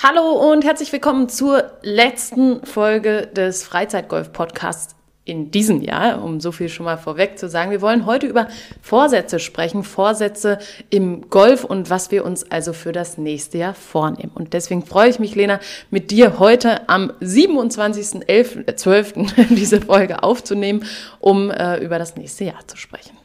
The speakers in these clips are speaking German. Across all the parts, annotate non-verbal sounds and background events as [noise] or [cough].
Hallo und herzlich willkommen zur letzten Folge des Freizeitgolf-Podcasts in diesem Jahr, um so viel schon mal vorweg zu sagen. Wir wollen heute über Vorsätze sprechen, Vorsätze im Golf und was wir uns also für das nächste Jahr vornehmen. Und deswegen freue ich mich, Lena, mit dir heute am 27.12. [laughs] diese Folge aufzunehmen, um äh, über das nächste Jahr zu sprechen.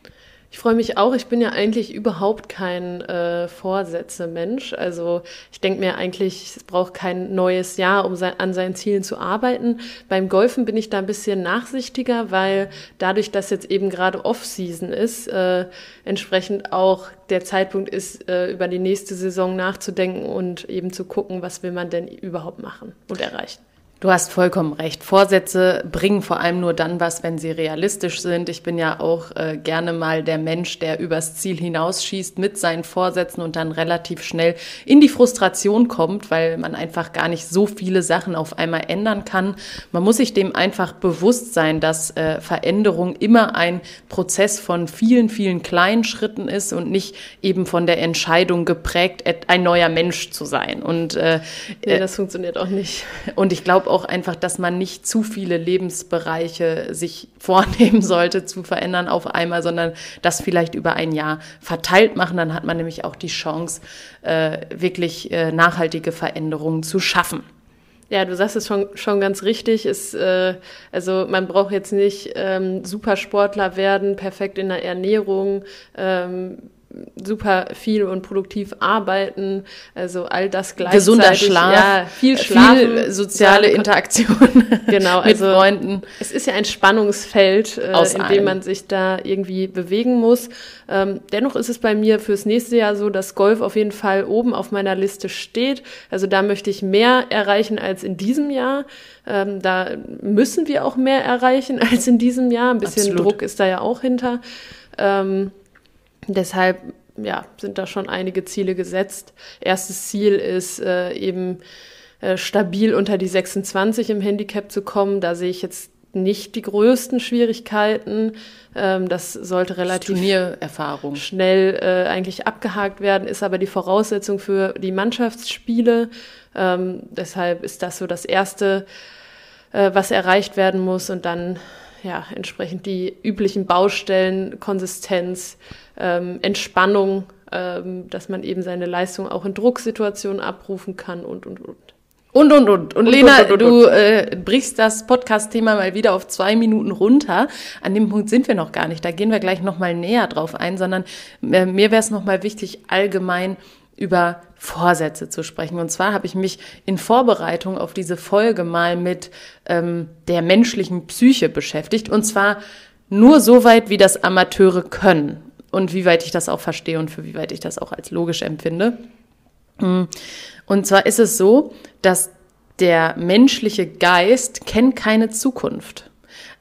Ich freue mich auch. Ich bin ja eigentlich überhaupt kein äh, Vorsätze-Mensch. Also ich denke mir eigentlich, es braucht kein neues Jahr, um sein, an seinen Zielen zu arbeiten. Beim Golfen bin ich da ein bisschen nachsichtiger, weil dadurch, dass jetzt eben gerade Off-Season ist, äh, entsprechend auch der Zeitpunkt ist, äh, über die nächste Saison nachzudenken und eben zu gucken, was will man denn überhaupt machen und erreichen. Du hast vollkommen recht. Vorsätze bringen vor allem nur dann was, wenn sie realistisch sind. Ich bin ja auch äh, gerne mal der Mensch, der übers Ziel hinausschießt mit seinen Vorsätzen und dann relativ schnell in die Frustration kommt, weil man einfach gar nicht so viele Sachen auf einmal ändern kann. Man muss sich dem einfach bewusst sein, dass äh, Veränderung immer ein Prozess von vielen, vielen kleinen Schritten ist und nicht eben von der Entscheidung geprägt, ein neuer Mensch zu sein. Und äh, nee, das funktioniert auch nicht. Und ich glaube auch einfach, dass man nicht zu viele Lebensbereiche sich [laughs] vornehmen sollte zu verändern auf einmal, sondern das vielleicht über ein Jahr verteilt machen. Dann hat man nämlich auch die Chance, äh, wirklich äh, nachhaltige Veränderungen zu schaffen. Ja, du sagst es schon, schon ganz richtig. Ist, äh, also man braucht jetzt nicht ähm, Supersportler werden, perfekt in der Ernährung, ähm, super viel und produktiv arbeiten, also all das gleichzeitig. Gesunder Schlaf, ja, viel Schlaf, viel soziale Interaktion [laughs] genau, mit also Freunden. Es ist ja ein Spannungsfeld, äh, in allem. dem man sich da irgendwie bewegen muss. Ähm, dennoch ist es bei mir fürs nächste Jahr so, dass Golf auf jeden Fall oben auf meiner Liste steht. Also da möchte ich mehr erreichen als in diesem Jahr. Ähm, da müssen wir auch mehr erreichen [laughs] als in diesem Jahr. Ein bisschen Absolut. Druck ist da ja auch hinter. Ähm, Deshalb ja, sind da schon einige Ziele gesetzt. Erstes Ziel ist äh, eben äh, stabil unter die 26 im Handicap zu kommen. Da sehe ich jetzt nicht die größten Schwierigkeiten. Ähm, das sollte relativ Turniererfahrung. schnell äh, eigentlich abgehakt werden, ist aber die Voraussetzung für die Mannschaftsspiele. Ähm, deshalb ist das so das Erste, äh, was erreicht werden muss und dann ja entsprechend die üblichen Baustellen, Konsistenz, ähm, Entspannung, ähm, dass man eben seine Leistung auch in Drucksituationen abrufen kann und, und, und. Und, und, und. Und, und Lena, und, und, du äh, brichst das Podcast-Thema mal wieder auf zwei Minuten runter. An dem Punkt sind wir noch gar nicht. Da gehen wir gleich nochmal näher drauf ein, sondern äh, mir wäre es nochmal wichtig, allgemein über Vorsätze zu sprechen. Und zwar habe ich mich in Vorbereitung auf diese Folge mal mit ähm, der menschlichen Psyche beschäftigt. Und zwar nur so weit, wie das Amateure können und wie weit ich das auch verstehe und für wie weit ich das auch als logisch empfinde. Mm. Und zwar ist es so, dass der menschliche Geist kennt keine Zukunft.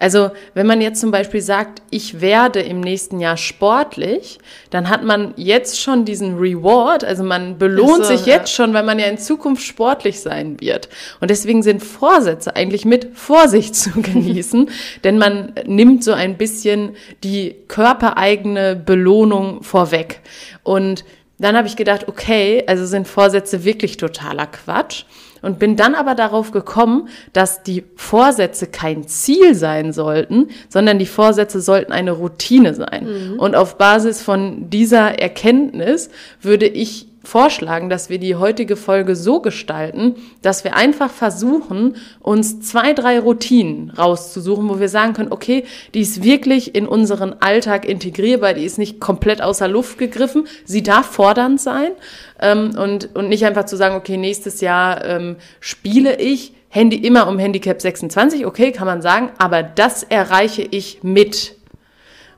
Also wenn man jetzt zum Beispiel sagt, ich werde im nächsten Jahr sportlich, dann hat man jetzt schon diesen Reward, also man belohnt so, sich jetzt ja. schon, weil man ja in Zukunft sportlich sein wird. Und deswegen sind Vorsätze eigentlich mit Vorsicht [laughs] zu genießen, denn man nimmt so ein bisschen die körpereigene Belohnung vorweg. Und dann habe ich gedacht, okay, also sind Vorsätze wirklich totaler Quatsch und bin dann aber darauf gekommen, dass die Vorsätze kein Ziel sein sollten, sondern die Vorsätze sollten eine Routine sein. Mhm. Und auf Basis von dieser Erkenntnis würde ich vorschlagen, dass wir die heutige Folge so gestalten, dass wir einfach versuchen, uns zwei, drei Routinen rauszusuchen, wo wir sagen können, okay, die ist wirklich in unseren Alltag integrierbar, die ist nicht komplett außer Luft gegriffen, sie darf fordernd sein ähm, und, und nicht einfach zu sagen, okay, nächstes Jahr ähm, spiele ich Handy immer um Handicap 26, okay, kann man sagen, aber das erreiche ich mit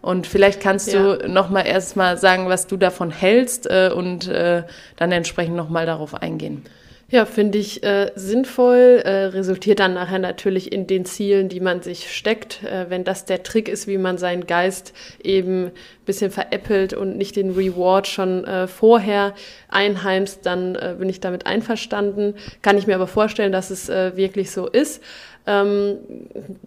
und vielleicht kannst ja. du noch mal erstmal sagen, was du davon hältst äh, und äh, dann entsprechend noch mal darauf eingehen. Ja, finde ich äh, sinnvoll, äh, resultiert dann nachher natürlich in den Zielen, die man sich steckt. Äh, wenn das der Trick ist, wie man seinen Geist eben ein bisschen veräppelt und nicht den Reward schon äh, vorher einheimst, dann äh, bin ich damit einverstanden. Kann ich mir aber vorstellen, dass es äh, wirklich so ist. Ähm,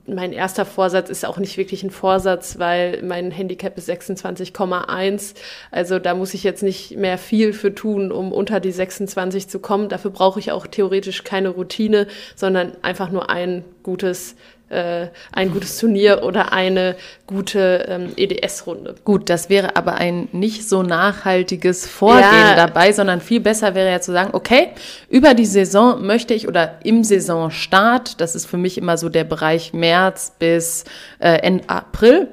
mein erster Vorsatz ist auch nicht wirklich ein Vorsatz, weil mein Handicap ist 26,1. Also da muss ich jetzt nicht mehr viel für tun, um unter die 26 zu kommen. Dafür brauche ich auch theoretisch keine Routine, sondern einfach nur ein gutes äh, ein gutes Turnier oder eine gute ähm, EDS-Runde. Gut, das wäre aber ein nicht so nachhaltiges Vorgehen ja. dabei, sondern viel besser wäre ja zu sagen, okay, über die Saison möchte ich oder im Saisonstart, das ist für mich immer so der Bereich März bis äh, Ende April.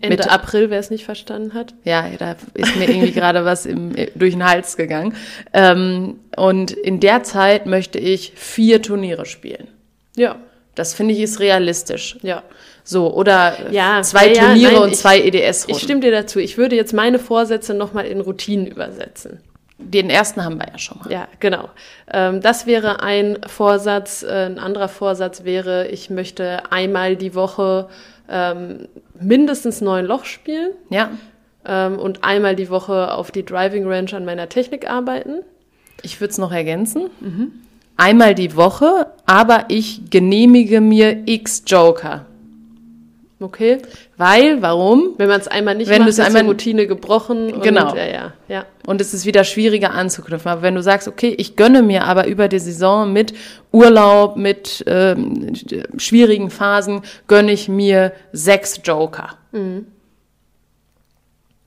Ende April, wer es nicht verstanden hat. Ja, da ist mir irgendwie gerade was im, durch den Hals gegangen. Ähm, und in der Zeit möchte ich vier Turniere spielen. Ja. Das finde ich ist realistisch. Ja. So, oder ja, zwei ja, Turniere nein, und zwei EDS-Runden. Ich stimme dir dazu. Ich würde jetzt meine Vorsätze nochmal in Routinen übersetzen. Den ersten haben wir ja schon mal. Ja, genau. Ähm, das wäre ein Vorsatz. Äh, ein anderer Vorsatz wäre, ich möchte einmal die Woche ähm, mindestens neun Loch spielen. Ja. Ähm, und einmal die Woche auf die Driving Range an meiner Technik arbeiten. Ich würde es noch ergänzen. Mhm einmal die Woche, aber ich genehmige mir x Joker. Okay. Weil, warum? Wenn man es einmal nicht wenn macht, ist einmal die Routine gebrochen. Und, genau. Ja, ja, ja. Und es ist wieder schwieriger anzuknüpfen. Aber wenn du sagst, okay, ich gönne mir aber über die Saison mit Urlaub, mit ähm, schwierigen Phasen, gönne ich mir sechs Joker. Mhm.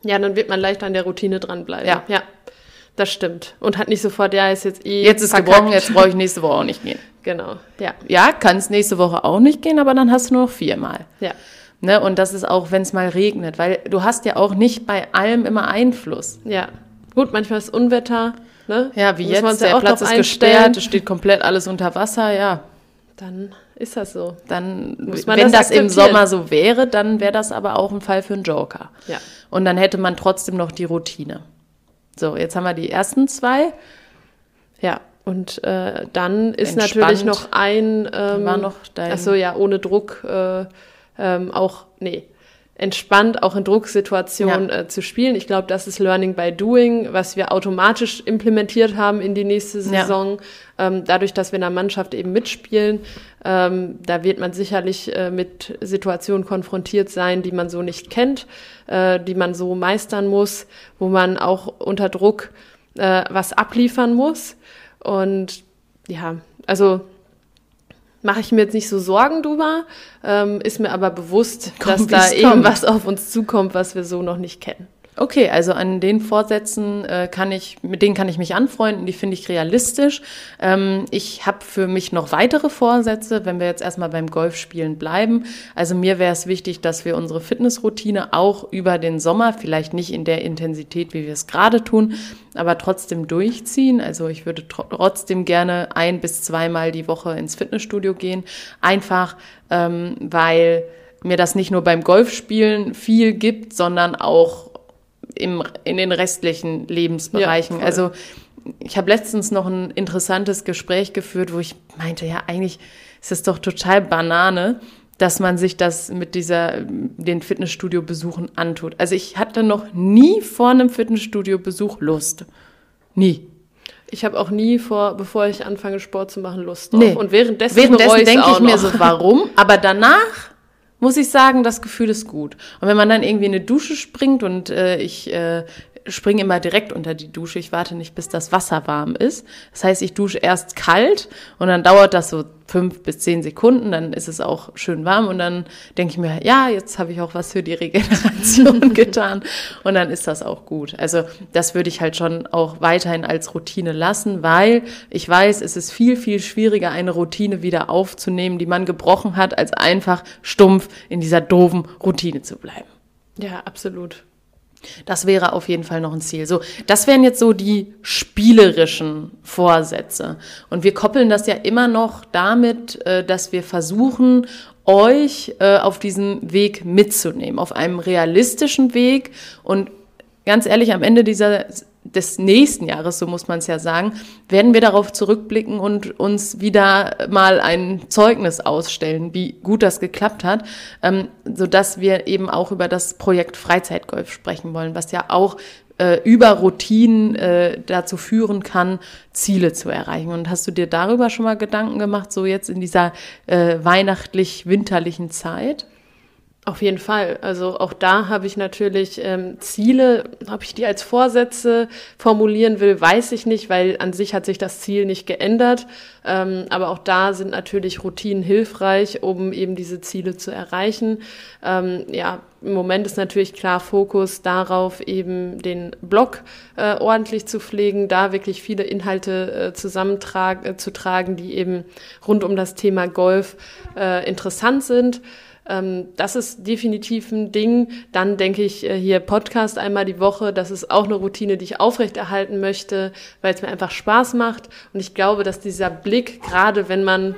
Ja, dann wird man leichter an der Routine dranbleiben. Ja. ja. Das stimmt. Und hat nicht sofort, ja, ist jetzt eh. Jetzt ist verkackt. gebrochen, jetzt brauche ich nächste Woche auch nicht gehen. Genau, ja. Ja, kann es nächste Woche auch nicht gehen, aber dann hast du nur noch viermal. Ja. Ne, und das ist auch, wenn es mal regnet, weil du hast ja auch nicht bei allem immer Einfluss. Ja. Gut, manchmal ist Unwetter, ne? Ja, wie jetzt, der Platz ist gesperrt, es steht komplett alles unter Wasser, ja. Dann ist das so. Dann, wenn das, das im Sommer so wäre, dann wäre das aber auch ein Fall für einen Joker. Ja. Und dann hätte man trotzdem noch die Routine. So, jetzt haben wir die ersten zwei. Ja, und äh, dann ist Entspannt. natürlich noch ein. Ähm, war noch dein. Achso, ja, ohne Druck äh, ähm, auch, nee, entspannt auch in Drucksituationen ja. äh, zu spielen. Ich glaube, das ist Learning by Doing, was wir automatisch implementiert haben in die nächste Saison. Ja. Ähm, dadurch, dass wir in der Mannschaft eben mitspielen, ähm, da wird man sicherlich äh, mit Situationen konfrontiert sein, die man so nicht kennt, äh, die man so meistern muss, wo man auch unter Druck äh, was abliefern muss. Und ja, also mache ich mir jetzt nicht so Sorgen drüber, ähm, ist mir aber bewusst, Komm, dass da irgendwas auf uns zukommt, was wir so noch nicht kennen. Okay, also an den Vorsätzen äh, kann ich, mit denen kann ich mich anfreunden, die finde ich realistisch. Ähm, ich habe für mich noch weitere Vorsätze, wenn wir jetzt erstmal beim Golfspielen bleiben. Also mir wäre es wichtig, dass wir unsere Fitnessroutine auch über den Sommer, vielleicht nicht in der Intensität, wie wir es gerade tun, aber trotzdem durchziehen. Also ich würde tr trotzdem gerne ein bis zweimal die Woche ins Fitnessstudio gehen, einfach ähm, weil mir das nicht nur beim Golfspielen viel gibt, sondern auch im, in den restlichen Lebensbereichen. Ja, also ich habe letztens noch ein interessantes Gespräch geführt, wo ich meinte, ja, eigentlich ist es doch total Banane, dass man sich das mit dieser, den Fitnessstudio-Besuchen antut. Also ich hatte noch nie vor einem Fitnessstudio-Besuch Lust. Nie. Ich habe auch nie vor, bevor ich anfange, Sport zu machen, Lust drauf. Nee. Und währenddessen, währenddessen denke ich mir so, warum? Aber danach muss ich sagen, das Gefühl ist gut. Und wenn man dann irgendwie in eine Dusche springt und äh, ich äh, springe immer direkt unter die Dusche. Ich warte nicht, bis das Wasser warm ist. Das heißt, ich dusche erst kalt und dann dauert das so fünf bis zehn Sekunden, dann ist es auch schön warm und dann denke ich mir, ja, jetzt habe ich auch was für die Regeneration [laughs] getan und dann ist das auch gut. Also das würde ich halt schon auch weiterhin als Routine lassen, weil ich weiß, es ist viel, viel schwieriger, eine Routine wieder aufzunehmen, die man gebrochen hat, als einfach stumpf in dieser doofen Routine zu bleiben. Ja, absolut. Das wäre auf jeden Fall noch ein Ziel. So, das wären jetzt so die spielerischen Vorsätze. Und wir koppeln das ja immer noch damit, äh, dass wir versuchen, euch äh, auf diesem Weg mitzunehmen, auf einem realistischen Weg. Und ganz ehrlich, am Ende dieser des nächsten Jahres, so muss man es ja sagen, werden wir darauf zurückblicken und uns wieder mal ein Zeugnis ausstellen, wie gut das geklappt hat, ähm, so dass wir eben auch über das Projekt Freizeitgolf sprechen wollen, was ja auch äh, über Routinen äh, dazu führen kann, Ziele zu erreichen. Und hast du dir darüber schon mal Gedanken gemacht, so jetzt in dieser äh, weihnachtlich-winterlichen Zeit? Auf jeden Fall. Also auch da habe ich natürlich ähm, Ziele, ob ich die als Vorsätze formulieren will, weiß ich nicht, weil an sich hat sich das Ziel nicht geändert. Ähm, aber auch da sind natürlich Routinen hilfreich, um eben diese Ziele zu erreichen. Ähm, ja, im Moment ist natürlich klar Fokus darauf, eben den Blog äh, ordentlich zu pflegen, da wirklich viele Inhalte äh, zusammentragen, äh, zu tragen, die eben rund um das Thema Golf äh, interessant sind. Ähm, das ist definitiv ein Ding. Dann denke ich äh, hier Podcast einmal die Woche. Das ist auch eine Routine, die ich aufrechterhalten möchte, weil es mir einfach Spaß macht. Und ich glaube, dass dieser Blick, gerade wenn man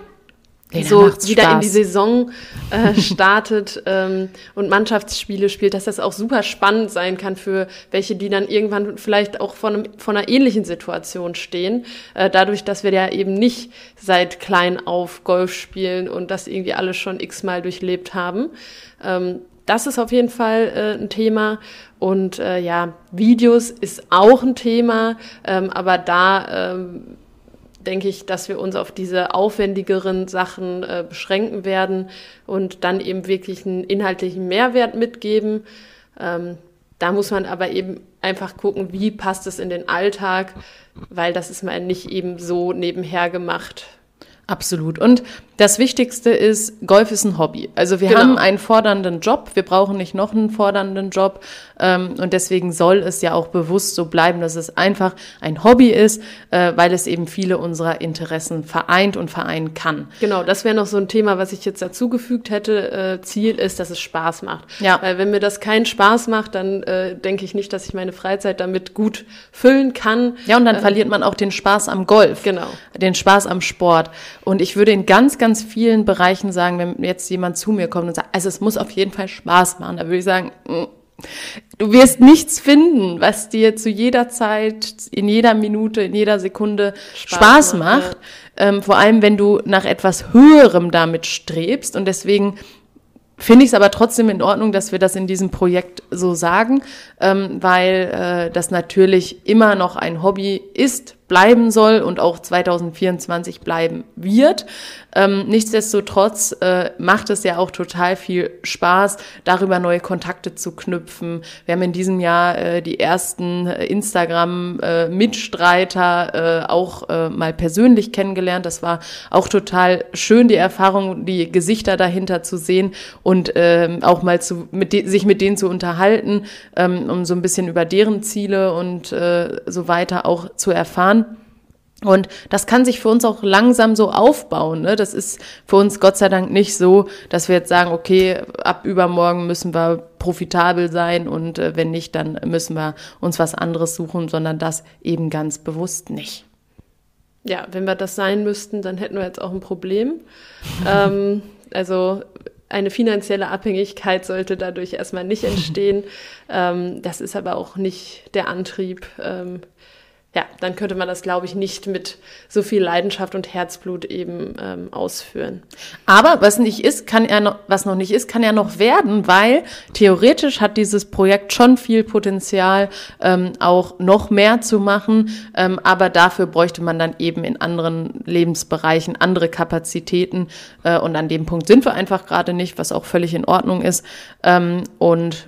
den so wieder Spaß. in die Saison äh, [laughs] startet ähm, und Mannschaftsspiele spielt, dass das auch super spannend sein kann für welche, die dann irgendwann vielleicht auch von, einem, von einer ähnlichen Situation stehen. Äh, dadurch, dass wir ja eben nicht seit klein auf Golf spielen und das irgendwie alles schon x-mal durchlebt haben. Ähm, das ist auf jeden Fall äh, ein Thema. Und äh, ja, Videos ist auch ein Thema, ähm, aber da ähm, denke ich, dass wir uns auf diese aufwendigeren Sachen äh, beschränken werden und dann eben wirklich einen inhaltlichen Mehrwert mitgeben. Ähm, da muss man aber eben einfach gucken, wie passt es in den Alltag, weil das ist mal nicht eben so nebenher gemacht. Absolut. Und das Wichtigste ist, Golf ist ein Hobby. Also wir genau. haben einen fordernden Job, wir brauchen nicht noch einen fordernden Job. Ähm, und deswegen soll es ja auch bewusst so bleiben, dass es einfach ein Hobby ist, äh, weil es eben viele unserer Interessen vereint und vereinen kann. Genau, das wäre noch so ein Thema, was ich jetzt dazugefügt hätte. Äh, Ziel ist, dass es Spaß macht. Ja. Weil wenn mir das keinen Spaß macht, dann äh, denke ich nicht, dass ich meine Freizeit damit gut füllen kann. Ja, und dann verliert man auch den Spaß am Golf. Genau. Den Spaß am Sport. Und ich würde in ganz, ganz vielen Bereichen sagen, wenn jetzt jemand zu mir kommt und sagt, also es muss auf jeden Fall Spaß machen, da würde ich sagen, mm, du wirst nichts finden, was dir zu jeder Zeit, in jeder Minute, in jeder Sekunde Spaß, Spaß macht. macht. Ähm, vor allem, wenn du nach etwas Höherem damit strebst. Und deswegen finde ich es aber trotzdem in Ordnung, dass wir das in diesem Projekt so sagen, ähm, weil äh, das natürlich immer noch ein Hobby ist, bleiben soll und auch 2024 bleiben wird. Ähm, nichtsdestotrotz äh, macht es ja auch total viel Spaß, darüber neue Kontakte zu knüpfen. Wir haben in diesem Jahr äh, die ersten Instagram-Mitstreiter äh, auch äh, mal persönlich kennengelernt. Das war auch total schön, die Erfahrung, die Gesichter dahinter zu sehen und ähm, auch mal zu, mit sich mit denen zu unterhalten, ähm, um so ein bisschen über deren Ziele und äh, so weiter auch zu erfahren. Und das kann sich für uns auch langsam so aufbauen. Ne? Das ist für uns Gott sei Dank nicht so, dass wir jetzt sagen, okay, ab übermorgen müssen wir profitabel sein und äh, wenn nicht, dann müssen wir uns was anderes suchen, sondern das eben ganz bewusst nicht. Ja, wenn wir das sein müssten, dann hätten wir jetzt auch ein Problem. [laughs] ähm, also eine finanzielle Abhängigkeit sollte dadurch erstmal nicht entstehen. [laughs] ähm, das ist aber auch nicht der Antrieb. Ähm, ja, dann könnte man das, glaube ich, nicht mit so viel Leidenschaft und Herzblut eben ähm, ausführen. Aber was nicht ist, kann er noch, was noch nicht ist, kann er noch werden, weil theoretisch hat dieses Projekt schon viel Potenzial, ähm, auch noch mehr zu machen. Ähm, aber dafür bräuchte man dann eben in anderen Lebensbereichen andere Kapazitäten. Äh, und an dem Punkt sind wir einfach gerade nicht, was auch völlig in Ordnung ist. Ähm, und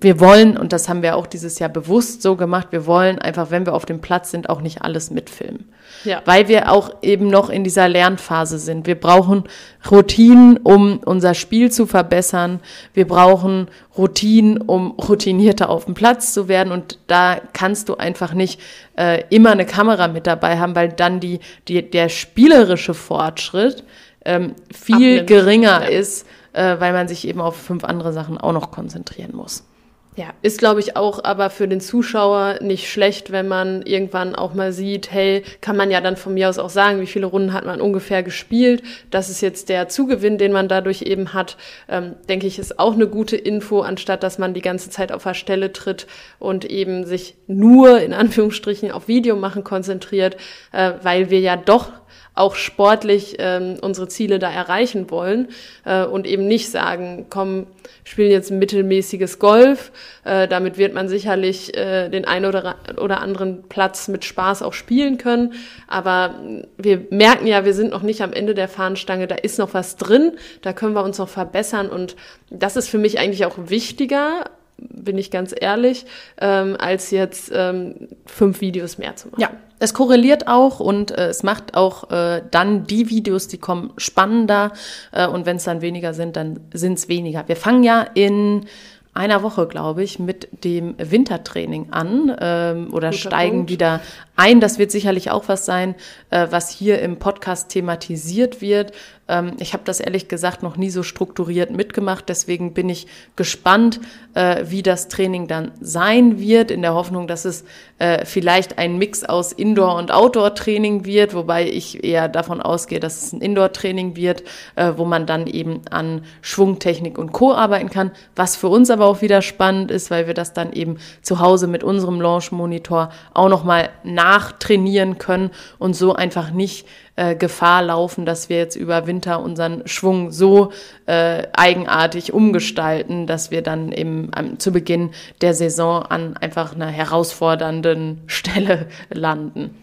wir wollen, und das haben wir auch dieses Jahr bewusst so gemacht, wir wollen einfach, wenn wir auf dem Platz sind, auch nicht alles mitfilmen. Ja. Weil wir auch eben noch in dieser Lernphase sind. Wir brauchen Routinen, um unser Spiel zu verbessern. Wir brauchen Routinen, um routinierter auf dem Platz zu werden. Und da kannst du einfach nicht äh, immer eine Kamera mit dabei haben, weil dann die, die, der spielerische Fortschritt ähm, viel Abnimmt. geringer ja. ist, äh, weil man sich eben auf fünf andere Sachen auch noch konzentrieren muss. Ja, ist glaube ich auch aber für den Zuschauer nicht schlecht, wenn man irgendwann auch mal sieht, hey, kann man ja dann von mir aus auch sagen, wie viele Runden hat man ungefähr gespielt. Das ist jetzt der Zugewinn, den man dadurch eben hat. Ähm, denke ich, ist auch eine gute Info, anstatt dass man die ganze Zeit auf der Stelle tritt und eben sich nur in Anführungsstrichen auf Video machen konzentriert, äh, weil wir ja doch auch sportlich ähm, unsere Ziele da erreichen wollen äh, und eben nicht sagen, komm, spielen jetzt mittelmäßiges Golf. Äh, damit wird man sicherlich äh, den einen oder, oder anderen Platz mit Spaß auch spielen können. Aber wir merken ja, wir sind noch nicht am Ende der Fahnenstange, da ist noch was drin, da können wir uns noch verbessern und das ist für mich eigentlich auch wichtiger bin ich ganz ehrlich, ähm, als jetzt ähm, fünf Videos mehr zu machen. Ja, es korreliert auch und äh, es macht auch äh, dann die Videos, die kommen, spannender. Äh, und wenn es dann weniger sind, dann sind es weniger. Wir fangen ja in einer Woche, glaube ich, mit dem Wintertraining an ähm, oder Guter steigen Punkt. wieder ein. Das wird sicherlich auch was sein, äh, was hier im Podcast thematisiert wird. Ähm, ich habe das ehrlich gesagt noch nie so strukturiert mitgemacht. Deswegen bin ich gespannt, äh, wie das Training dann sein wird, in der Hoffnung, dass es äh, vielleicht ein Mix aus Indoor- und Outdoor-Training wird, wobei ich eher davon ausgehe, dass es ein Indoor-Training wird, äh, wo man dann eben an Schwungtechnik und Co. arbeiten kann. Was für uns aber auch wieder spannend ist, weil wir das dann eben zu Hause mit unserem Launch-Monitor auch nochmal nachtrainieren können und so einfach nicht äh, Gefahr laufen, dass wir jetzt über Winter unseren Schwung so äh, eigenartig umgestalten, dass wir dann im, am, zu Beginn der Saison an einfach einer herausfordernden [laughs] Stelle landen.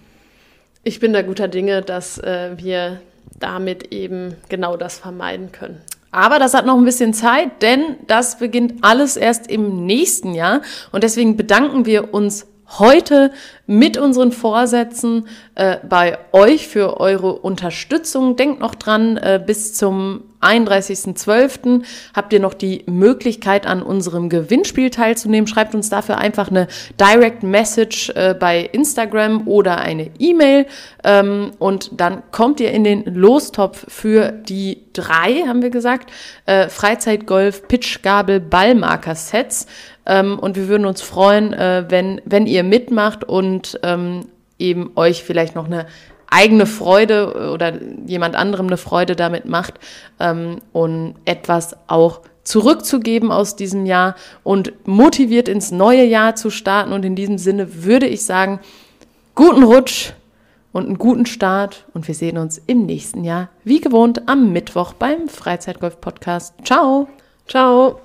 Ich bin da guter Dinge, dass äh, wir damit eben genau das vermeiden können. Aber das hat noch ein bisschen Zeit, denn das beginnt alles erst im nächsten Jahr. Und deswegen bedanken wir uns heute mit unseren Vorsätzen äh, bei euch für eure Unterstützung. Denkt noch dran, äh, bis zum 31.12. habt ihr noch die Möglichkeit, an unserem Gewinnspiel teilzunehmen. Schreibt uns dafür einfach eine Direct Message äh, bei Instagram oder eine E-Mail ähm, und dann kommt ihr in den Lostopf für die drei, haben wir gesagt, äh, Freizeitgolf, Pitchgabel, Ballmarker-Sets. Ähm, und wir würden uns freuen, äh, wenn, wenn ihr mitmacht und ähm, eben euch vielleicht noch eine eigene Freude oder jemand anderem eine Freude damit macht ähm, und etwas auch zurückzugeben aus diesem Jahr und motiviert ins neue Jahr zu starten. Und in diesem Sinne würde ich sagen, guten Rutsch und einen guten Start. Und wir sehen uns im nächsten Jahr, wie gewohnt, am Mittwoch beim Freizeitgolf-Podcast. Ciao. Ciao.